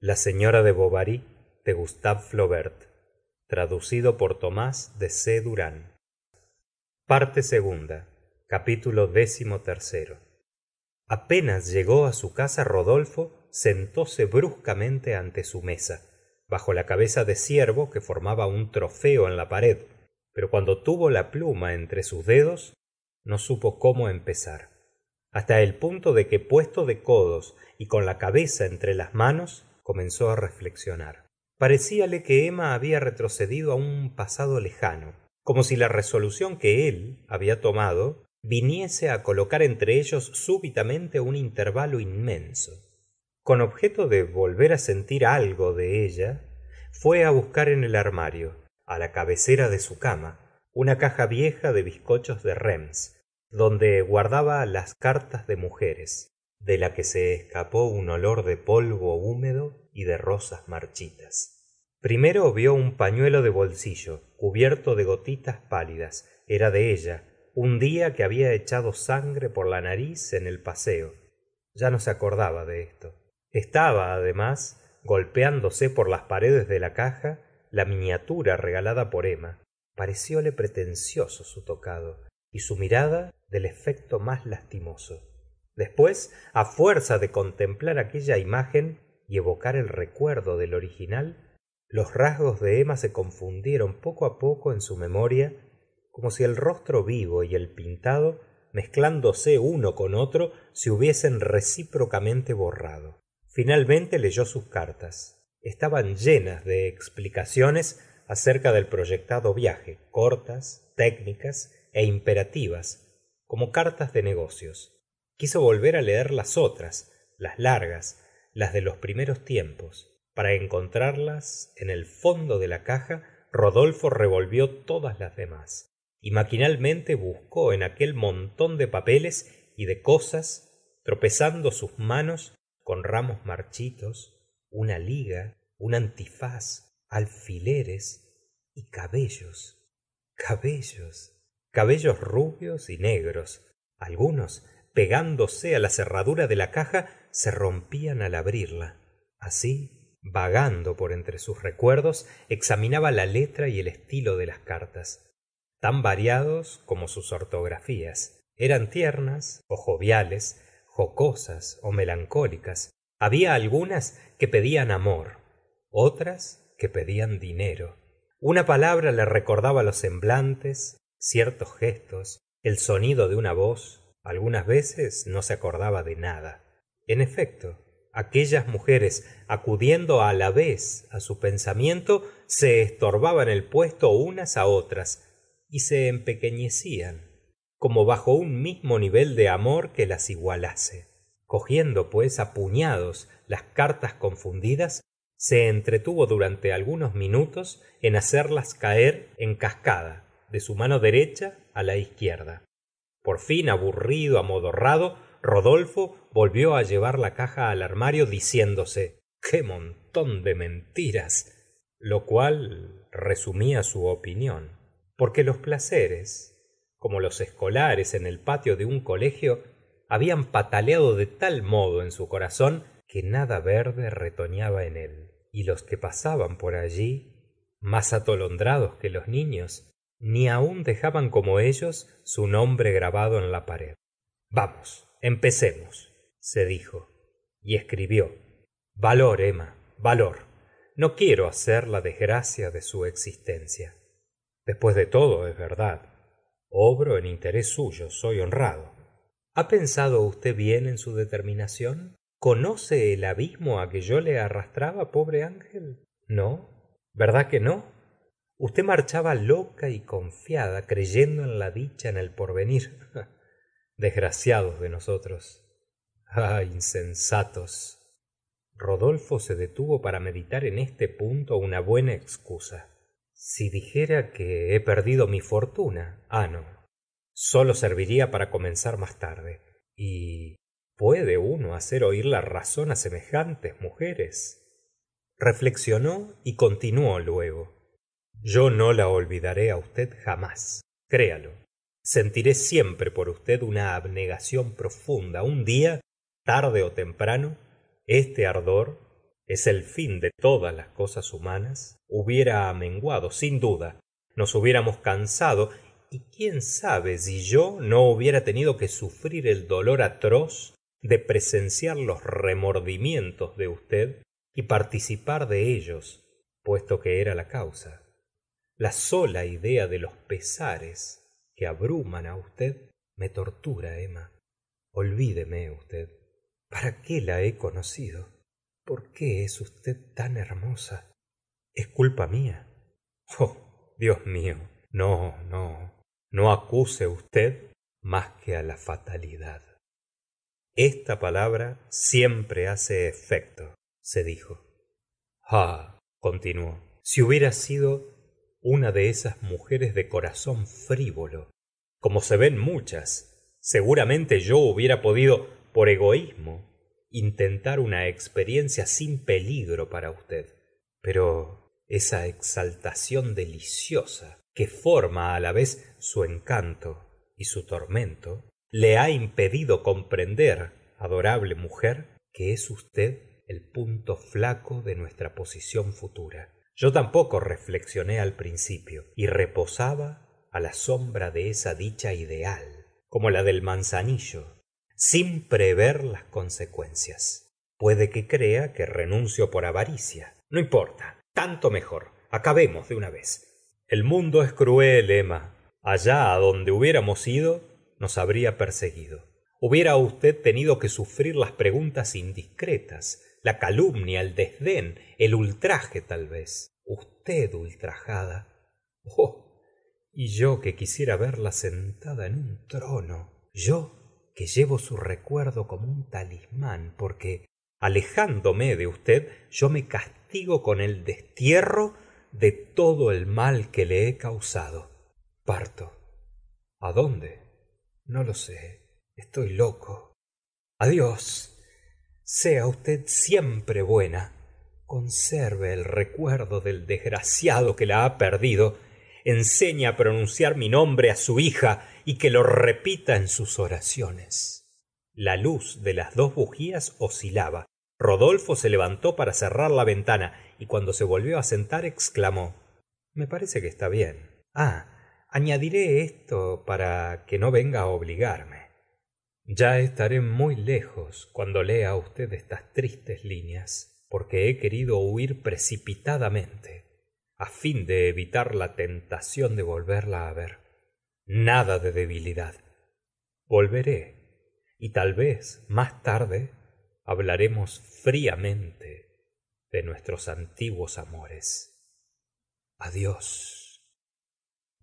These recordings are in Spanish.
la señora de bovary flaubert gustave flaubert traducido por tomás de c. Apenas llegó á su casa rodolfo sentóse bruscamente ante su mesa bajo la cabeza de ciervo que formaba un trofeo en la pared pero cuando tuvo la pluma entre sus dedos no supo cómo empezar hasta el punto de que puesto de codos y con la cabeza entre las manos comenzó á reflexionar. Parecíale que emma había retrocedido á un pasado lejano como si la resolución que él había tomado viniese á colocar entre ellos súbitamente un intervalo inmenso. Con objeto de volver á sentir algo de ella fue á buscar en el armario á la cabecera de su cama una caja vieja de bizcochos de reims donde guardaba las cartas de mujeres de la que se escapó un olor de polvo húmedo y de rosas marchitas. Primero vio un pañuelo de bolsillo cubierto de gotitas pálidas. Era de ella un día que había echado sangre por la nariz en el paseo. Ya no se acordaba de esto. Estaba además golpeándose por las paredes de la caja la miniatura regalada por emma. Parecióle pretencioso su tocado y su mirada del efecto más lastimoso. Después á fuerza de contemplar aquella imagen y evocar el recuerdo del original los rasgos de emma se confundieron poco á poco en su memoria como si el rostro vivo y el pintado mezclándose uno con otro se hubiesen recíprocamente borrado. Finalmente leyó sus cartas. Estaban llenas de explicaciones acerca del proyectado viaje cortas técnicas é imperativas como cartas de negocios. Quiso volver á leer las otras las largas las de los primeros tiempos. Para encontrarlas en el fondo de la caja rodolfo revolvió todas las demás y maquinalmente buscó en aquel montón de papeles y de cosas tropezando sus manos con ramos marchitos una liga un antifaz alfileres y cabellos cabellos cabellos rubios y negros. Algunos pegándose á la cerradura de la caja se rompían al abrirla. Así vagando por entre sus recuerdos examinaba la letra y el estilo de las cartas. Tan variados como sus ortografías. Eran tiernas ó joviales jocosas ó melancólicas. Había algunas que pedían amor otras que pedían dinero. Una palabra le recordaba los semblantes ciertos gestos el sonido de una voz algunas veces no se acordaba de nada. En efecto aquellas mujeres acudiendo á la vez á su pensamiento se estorbaban el puesto unas á otras y se empequeñecían como bajo un mismo nivel de amor que las igualase. Cogiendo pues á puñados las cartas confundidas se entretuvo durante algunos minutos en hacerlas caer en cascada de su mano derecha á la izquierda. Por fin aburrido amodorrado rodolfo volvió á llevar la caja al armario diciéndose qué montón de mentiras lo cual resumía su opinión. Porque los placeres como los escolares en el patio de un colegio habían pataleado de tal modo en su corazón que nada verde retoñaba en él. Y los que pasaban por allí más atolondrados que los niños ni aun dejaban como ellos su nombre grabado en la pared. Vamos empecemos se dijo y escribió. Valor emma valor. No quiero hacer la desgracia de su existencia. Después de todo es verdad. Obro en interés suyo soy honrado. Ha pensado usted bien en su determinación conoce el abismo á que yo le arrastraba pobre ángel no verdad que no usted marchaba loca y confiada creyendo en la dicha en el porvenir. Desgraciados de nosotros. Ah insensatos. Rodolfo se detuvo para meditar en este punto una buena excusa. Si dijera que he perdido mi fortuna ah no. Sólo serviría para comenzar más tarde. Y puede uno hacer oír la razón á semejantes mujeres. Reflexionó y continuó luego yo no la olvidaré á usted jamás créalo. Sentiré siempre por usted una abnegación profunda. Un día tarde ó temprano este ardor es el fin de todas las cosas humanas. Hubiera amenguado sin duda. Nos hubiéramos cansado. Y quién sabe si yo no hubiera tenido que sufrir el dolor atroz de presenciar los remordimientos de usted y participar de ellos puesto que era la causa la sola idea de los pesares que abruman á usted me tortura emma. Olvídeme usted. Para qué la he conocido por qué es usted tan hermosa es culpa mía oh dios mío. No no. No acuse usted más que á la fatalidad. Esta palabra siempre hace efecto se dijo. Ah continuó. Si hubiera sido una de esas mujeres de corazón frivolo como se ven muchas seguramente yo hubiera podido por egoísmo intentar una experiencia sin peligro para usted. Pero esa exaltación deliciosa que forma á la vez su encanto y su tormento le ha impedido comprender adorable mujer que es usted el punto flaco de nuestra posición futura yo tampoco reflexioné al principio y reposaba á la sombra de esa dicha ideal como la del manzanillo sin prever las consecuencias. Puede que crea que renuncio por avaricia. No importa tanto mejor. Acabemos de una vez. El mundo es cruel emma. Allá adonde hubiéramos ido nos habría perseguido. Hubiera usted tenido que sufrir las preguntas indiscretas la calumnia el desdén el ultraje tal vez. Usted ultrajada. Oh y yo que quisiera verla sentada en un trono. Yo que llevo su recuerdo como un talismán porque alejándome de usted yo me castigo con el destierro de todo el mal que le he causado. Parto. A dónde no lo sé. Estoy loco. Adiós sea usted siempre buena. Conserve el recuerdo del desgraciado que la ha perdido. Enseñe á pronunciar mi nombre á su hija y que lo repita en sus oraciones. La luz de las dos bujías oscilaba. Rodolfo se levantó para cerrar la ventana y cuando se volvió á sentar exclamó me parece que está bien. Ah añadiré esto para que no venga á obligarme ya estaré muy lejos cuando lea usted estas tristes líneas porque he querido huir precipitadamente á fin de evitar la tentación de volverla á ver. Nada de debilidad. Volveré y tal vez más tarde hablaremos fríamente de nuestros antiguos amores. Adiós.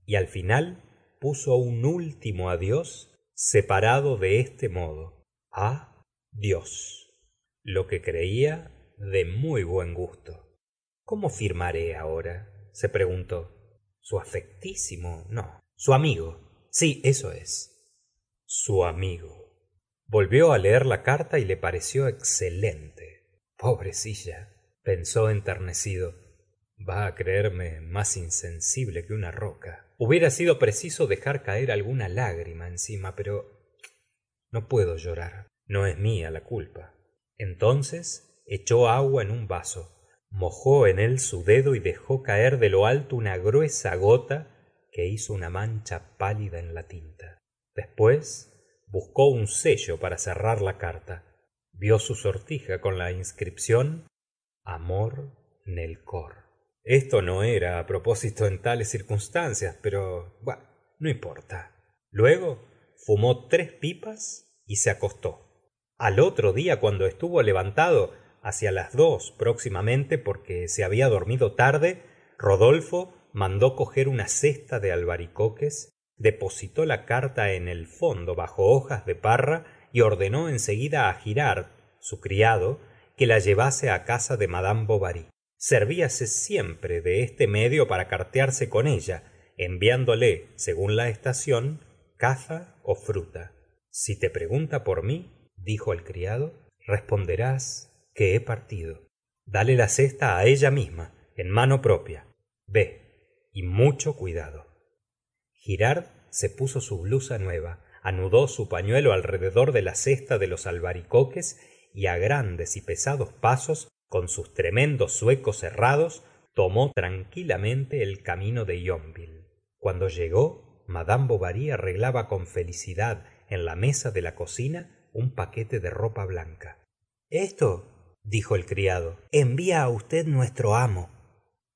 Y al final puso un último adiós separado de este modo a dios lo que creía de muy buen gusto. Cómo firmaré ahora se preguntó. Su afectísimo no su amigo. Sí eso es. Su amigo. Volvió á leer la carta y le pareció excelente. Pobrecilla pensó enternecido va á creerme más insensible que una roca. Hubiera sido preciso dejar caer alguna lágrima encima pero no puedo llorar. No es mía la culpa. Entonces echó agua en un vaso mojó en él su dedo y dejó caer de lo alto una gruesa gota que hizo una mancha pálida en la tinta. Después buscó un sello para cerrar la carta. Vió su sortija con la inscripción amor nel esto no era á propósito en tales circunstancias pero no importa. Luego fumó tres pipas y se acostó. Al otro día cuando estuvo levantado hacia las dos próximamente porque se había dormido tarde rodolfo mandó coger una cesta de albaricoques depositó la carta en el fondo bajo hojas de parra y ordenó en seguida á girard su criado que la llevase á casa de madame bovary servíase siempre de este medio para cartearse con ella enviándole según la estación caza ó fruta. Si te pregunta por mí dijo el criado responderás que he partido. Dale la cesta á ella misma en mano propia. Vé y mucho cuidado. Girard se puso su blusa nueva anudó su pañuelo alrededor de la cesta de los albaricoques y á grandes y pesados pasos con sus tremendos zuecos herrados tomó tranquilamente el camino de yonville. Cuando llegó madame bovary arreglaba con felicidad en la mesa de la cocina un paquete de ropa blanca. Esto dijo el criado envía á usted nuestro amo.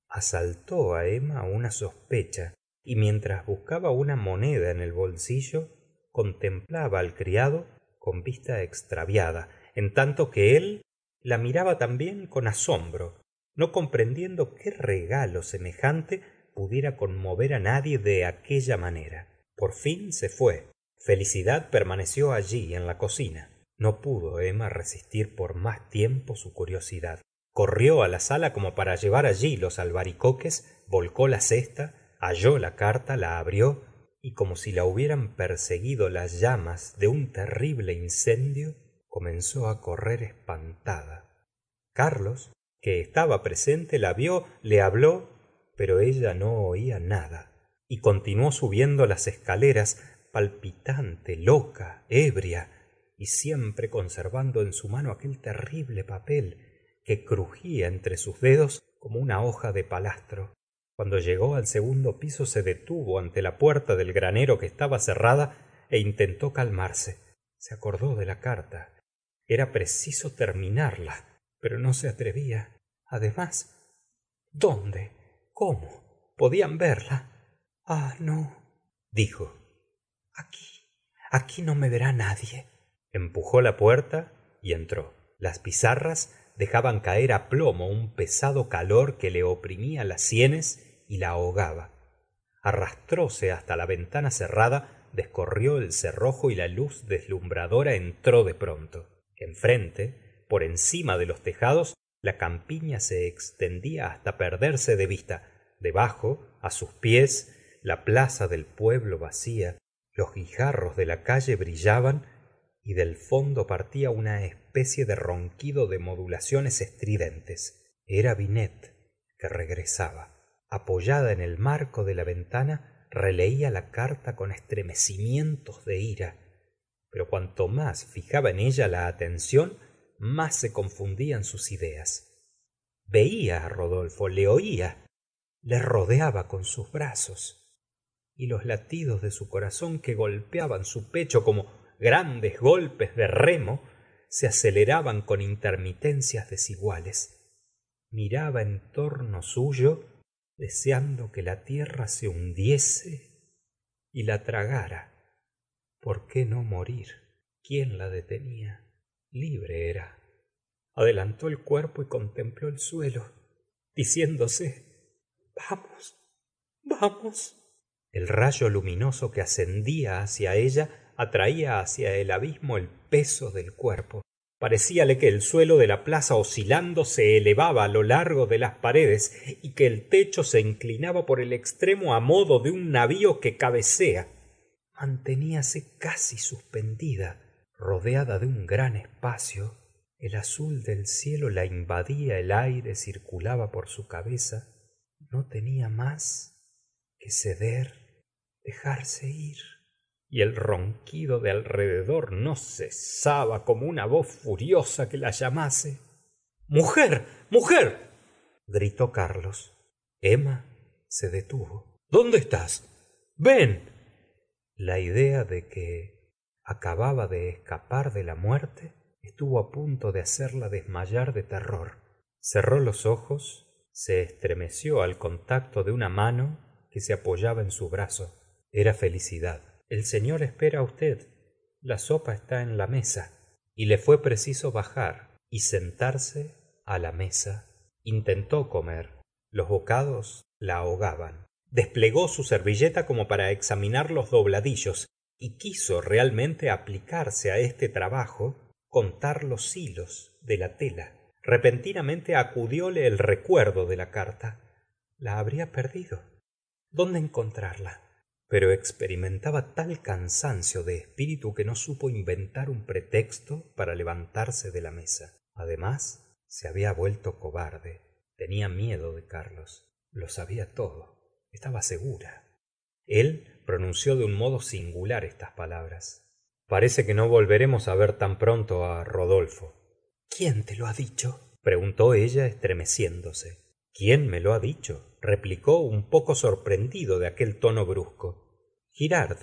Asaltó á emma una sospecha y mientras buscaba una moneda en el bolsillo contemplaba al criado con vista extraviada en tanto que él la miraba también con asombro no comprendiendo qué regalo semejante pudiera conmover á nadie de aquella manera. Por fin se fue felicidad permaneció allí en la cocina. No pudo emma resistir por más tiempo su curiosidad. Corrió á la sala como para llevar allí los albaricoques volcó la cesta halló la carta la abrió y como si la hubieran perseguido las llamas de un terrible incendio comenzó á correr espantada. Carlos que estaba presente la vio le habló pero ella no oía nada y continuó subiendo las escaleras palpitante loca ébria y siempre conservando en su mano aquel terrible papel que crugía entre sus dedos como una hoja de palastro. Cuando llegó al segundo piso se detuvo ante la puerta del granero que estaba cerrada é intentó calmarse. Se acordó de la carta era preciso terminarla pero no se atrevía. Además dónde cómo podían verla ah no dijo. Aquí aquí no me verá nadie. Empujó la puerta y entró. Las pizarras dejaban caer á plomo un pesado calor que le oprimía las sienes y la ahogaba. Arrastróse hasta la ventana cerrada descorrió el cerrojo y la luz deslumbradora entró de pronto enfrente por encima de los tejados la campiña se extendía hasta perderse de vista. Debajo á sus pies la plaza del pueblo vacía los guijarros de la calle brillaban y del fondo partía una especie de ronquido de modulaciones estridentes. Era binet que regresaba. Apoyada en el marco de la ventana releía la carta con estremecimientos de ira pero cuanto más fijaba en ella la atención más se confundían sus ideas. Veía á rodolfo le oía le rodeaba con sus brazos y los latidos de su corazón que golpeaban su pecho como grandes golpes de remo se aceleraban con intermitencias desiguales. Miraba en torno suyo deseando que la tierra se hundiese y la tragara por qué no morir quién la detenía libre era. Adelantó el cuerpo y contempló el suelo diciéndose vamos vamos el rayo luminoso que ascendía hacia ella atraía hacia el abismo el peso del cuerpo. Parecíale que el suelo de la plaza oscilando se elevaba á lo largo de las paredes y que el techo se inclinaba por el extremo á modo de un navío que cabecea manteníase casi suspendida rodeada de un gran espacio. El azul del cielo la invadía el aire circulaba por su cabeza. No tenia más que ceder dejarse ir. Y el ronquido de alrededor no cesaba como una voz furiosa que la llamase. Mujer mujer gritó carlos. Emma se detuvo. Dónde estás ven la idea de que acababa de escapar de la muerte estuvo á punto de hacerla desmayar de terror. Cerró los ojos se estremeció al contacto de una mano que se apoyaba en su brazo. Era felicidad. El señor espera á usted. La sopa está en la mesa. Y le fue preciso bajar y sentarse á la mesa. Intentó comer. Los bocados la ahogaban desplegó su servilleta como para examinar los dobladillos y quiso realmente aplicarse á este trabajo contar los hilos de la tela. Repentinamente acudióle el recuerdo de la carta. La habría perdido. Dónde encontrarla pero experimentaba tal cansancio de espíritu que no supo inventar un pretexto para levantarse de la mesa. Además se había vuelto cobarde. Tenia miedo de carlos. Lo sabia todo estaba segura. El pronunció de un modo singular estas palabras. Parece que no volveremos á ver tan pronto á rodolfo. Quién te lo ha dicho preguntó ella estremeciéndose. Quién me lo ha dicho replicó un poco sorprendido de aquel tono brusco. Girard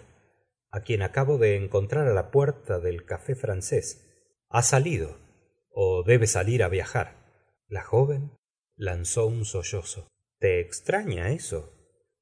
á quien acabo de encontrar á la puerta del café francés ha salido ó debe salir á viajar. La joven lanzó un sollozo. Te extraña eso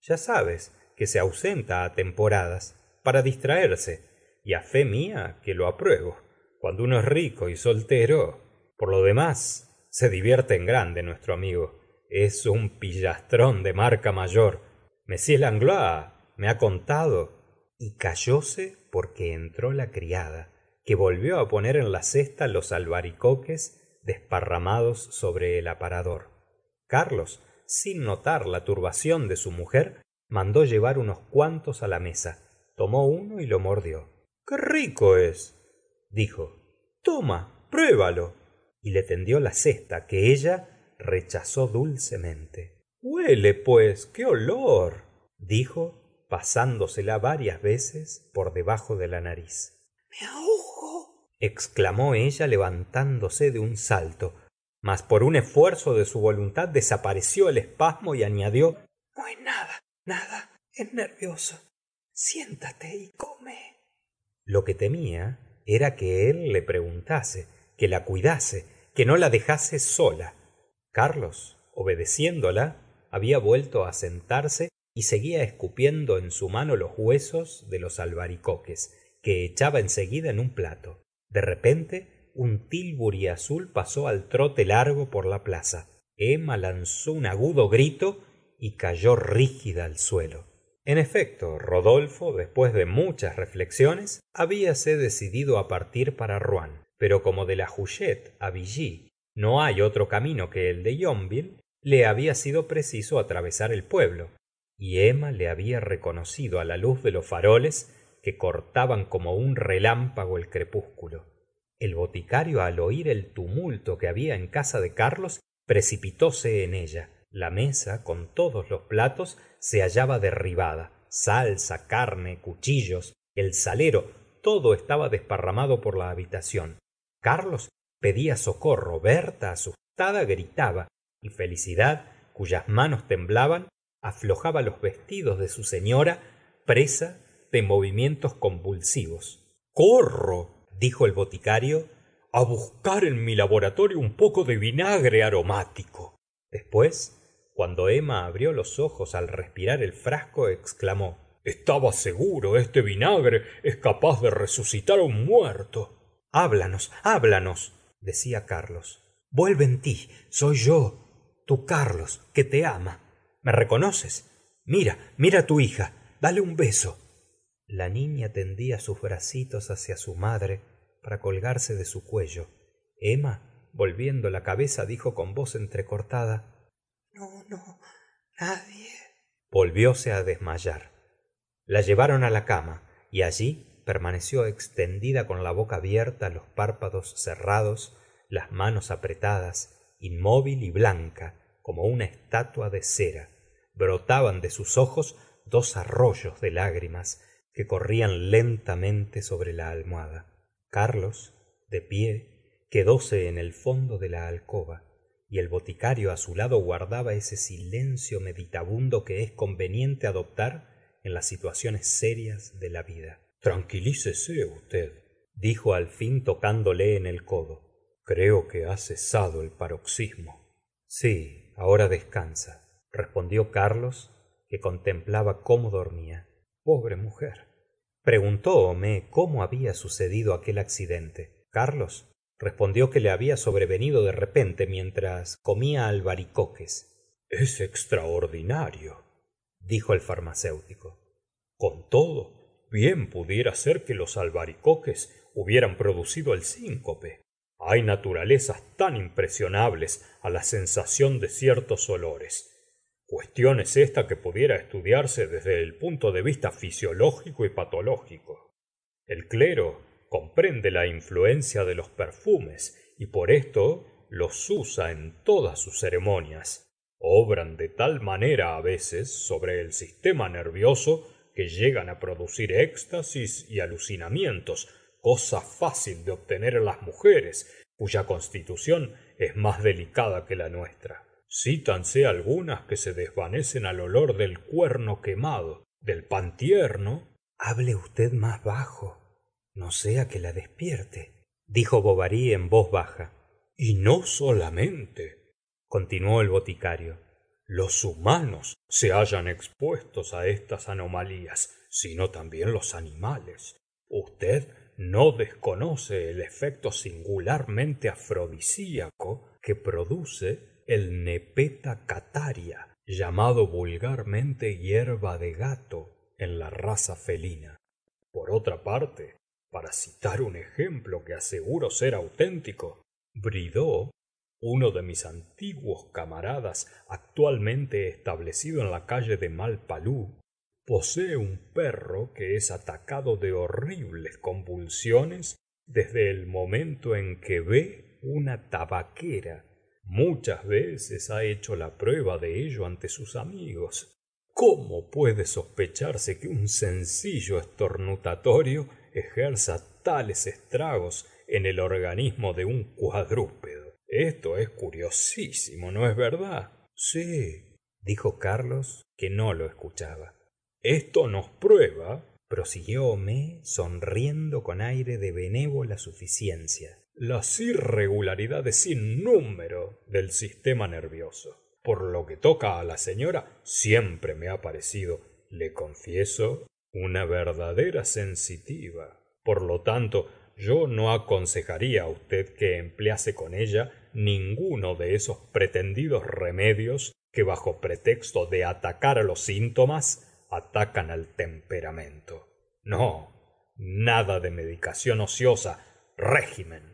ya sabes que se ausenta á temporadas para distraerse y á fe mía que lo apruebo. Cuando uno es rico y soltero por lo demás se divierte en grande nuestro amigo. Es un pillastrón de marca mayor. M langlois me ha contado y callóse porque entró la criada que volvió á poner en la cesta los albaricoques desparramados sobre el aparador. Carlos sin notar la turbación de su mujer mandó llevar unos cuantos á la mesa. Tomó uno y lo mordió. Qué rico es dijo. Toma pruébalo y le tendió la cesta que ella rechazó dulcemente. Huele pues qué olor dijo pasándosela varias veces por debajo de la nariz. Me ahogo exclamó ella levantándose de un salto mas por un esfuerzo de su voluntad desapareció el espasmo y añadió no es nada nada es nervioso. Siéntate y come lo que temía era que él le preguntase que la cuidase que no la dejase sola. Carlos obedeciéndola había vuelto á sentarse y seguía escupiendo en su mano los huesos de los albaricoques que echaba en seguida en un plato. De repente un tilburi azul pasó al trote largo por la plaza. Emma lanzó un agudo grito y cayó rígida al suelo. En efecto rodolfo después de muchas reflexiones habíase decidido á partir para rouen. Pero como de la huchette á billy no hay otro camino que el de yonville le había sido preciso atravesar el pueblo y emma le había reconocido á la luz de los faroles que cortaban como un relámpago el crepúsculo el boticario al oír el tumulto que había en casa de carlos precipitóse en ella. La mesa con todos los platos se hallaba derribada. Salsa carne cuchillos el salero todo estaba desparramado por la habitación. Carlos pedía socorro. Berta asustada gritaba y felicidad cuyas manos temblaban aflojaba los vestidos de su señora presa de movimientos convulsivos. Corro dijo el boticario á buscar en mi laboratorio un poco de vinagre aromático. Después cuando emma abrió los ojos al respirar el frasco exclamó estaba seguro este vinagre es capaz de resucitar á un muerto háblanos háblanos decía carlos. Vuelve en ti soy yo tu carlos que te ama. Me reconoces mira mira tu hija dale un beso la niña tendía sus bracitos hacia su madre para colgarse de su cuello. Emma volviendo la cabeza dijo con voz entrecortada no no nadie volvióse á desmayar. La llevaron á la cama y allí permaneció extendida con la boca abierta los párpados cerrados las manos apretadas inmóvil y blanca como una estatua de cera. Brotaban de sus ojos dos arroyos de lágrimas que corrían lentamente sobre la almohada carlos de pie quedóse en el fondo de la alcoba y el boticario á su lado guardaba ese silencio meditabundo que es conveniente adoptar en las situaciones serias de la vida. Tranquilícese usted dijo al fin tocándole en el codo. Creo que ha cesado el paroxismo. Sí ahora descansa respondió carlos que contemplaba cómo dormía. Pobre mujer preguntó homais cómo había sucedido aquel accidente. Carlos respondió que le había sobrevenido de repente mientras comía albaricoques. Es extraordinario dijo el farmacéutico. Con todo bien pudiera ser que los albaricoques hubieran producido el síncope. Hay naturalezas tan impresionables á la sensación de ciertos olores cuestión es esta que pudiera estudiarse desde el punto de vista fisiológico y patológico. El clero comprende la influencia de los perfumes y por esto los usa en todas sus ceremonias. Obran de tal manera á veces sobre el sistema nervioso que llegan á producir éxtasis y alucinamientos cosa fácil de obtener en las mujeres cuya constitución es más delicada que la nuestra citanse algunas que se desvanecen al olor del cuerno quemado del pan tierno. Hable usted más bajo no sea que la despierte dijo bovary en voz baja. Y no solamente continuó el boticario. Los humanos se hallan expuestos á estas anomalías sino también los animales. Usted no desconoce el efecto singularmente afrodisíaco que produce el nepeta cataria llamado vulgarmente hierba de gato en la raza felina. Por otra parte para citar un ejemplo que aseguro ser auténtico bridoux uno de mis antiguos camaradas actualmente establecido en la calle de malpalu posee un perro que es atacado de horribles convulsiones desde el momento en que ve una tabaquera muchas veces ha hecho la prueba de ello ante sus amigos. Cómo puede sospecharse que un sencillo estornutatorio ejerza tales estragos en el organismo de un cuadrúpedo esto es curiosísimo no es verdad sí dijo carlos que no lo escuchaba. Esto nos prueba prosiguió homais sonriendo con aire de benévola suficiencia las irregularidades sin número del sistema nervioso. Por lo que toca á la señora siempre me ha parecido le confieso una verdadera sensitiva. Por lo tanto yo no aconsejaría á usted que emplease con ella ninguno de esos pretendidos remedios que bajo pretexto de atacar á los síntomas atacan al temperamento. No nada de medicación ociosa régimen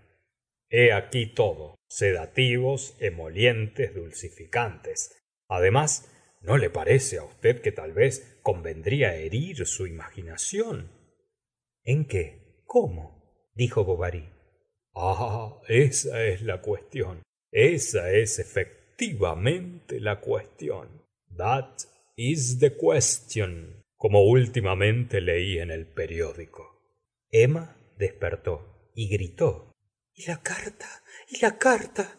hé aquí todo sedativos emolientes dulcificantes. Además no le parece á usted que tal vez convendría herir su imaginación en qué cómo dijo bovary. Ah esa es la cuestión. Esa es efectivamente la cuestión. Is the question como últimamente leí en el periódico. Emma despertó y gritó la carta y la carta.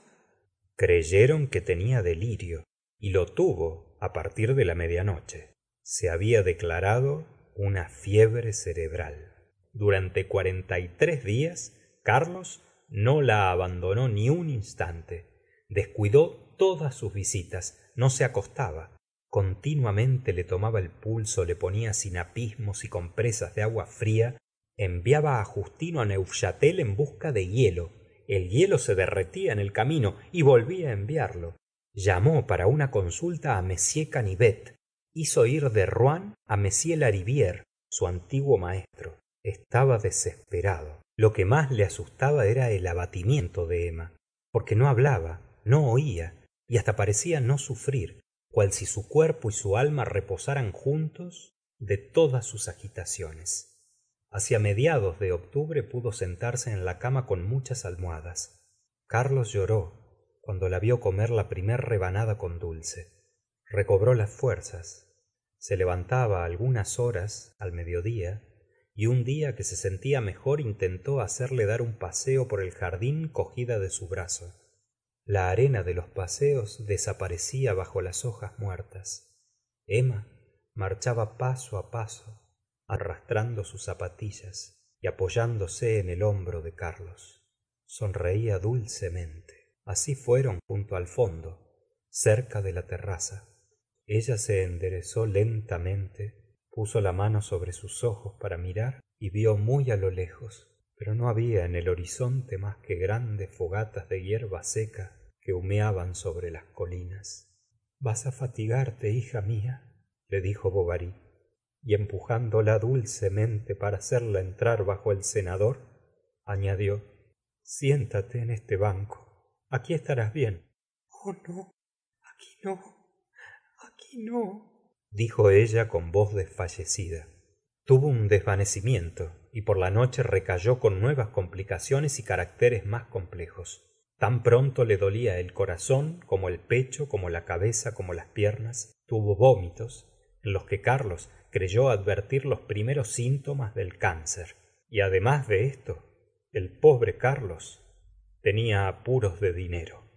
Creyeron que tenia delirio y lo tuvo á partir de la media noche se había declarado una fiebre cerebral. Durante cuarenta y tres días carlos no la abandonó ni un instante. Descuidó todas sus visitas no se acostaba. Continuamente le tomaba el pulso le ponía sinapismos y compresas de agua fria enviaba á justino á neufchatel en busca de hielo. El hielo se derretía en el camino y volvía á enviarlo. Llamó para una consulta á m canivet. Hizo ir de rouen á m lariviére su antiguo maestro. Estaba desesperado. Lo que más le asustaba era el abatimiento de emma porque no hablaba no oía y hasta parecía no sufrir cual si su cuerpo y su alma reposaran juntos de todas sus agitaciones hacia mediados de octubre pudo sentarse en la cama con muchas almohadas. Carlos lloró cuando la vio comer la primer rebanada con dulce. Recobró las fuerzas. Se levantaba algunas horas al mediodía y un día que se sentía mejor intentó hacerle dar un paseo por el jardín cogida de su brazo. La arena de los paseos desaparecía bajo las hojas muertas. Emma marchaba paso á paso arrastrando sus zapatillas y apoyándose en el hombro de carlos. Sonreía dulcemente. Así fueron junto al fondo cerca de la terraza. Ella se enderezó lentamente puso la mano sobre sus ojos para mirar y vio muy á lo lejos pero no había en el horizonte más que grandes fogatas de hierba seca que humeaban sobre las colinas. Vas á fatigarte hija mía le dijo bovary y empujándola dulcemente para hacerla entrar bajo el cenador añadió siéntate en este banco. Aquí estarás bien. Oh no. Aquí no. Aquí no. Dijo ella con voz desfallecida. Tuvo un desvanecimiento y por la noche recayó con nuevas complicaciones y caracteres más complejos. Tan pronto le dolía el corazón como el pecho como la cabeza como las piernas tuvo vómitos en los que carlos creyó advertir los primeros síntomas del cáncer. Y además de esto el pobre carlos tenia apuros de dinero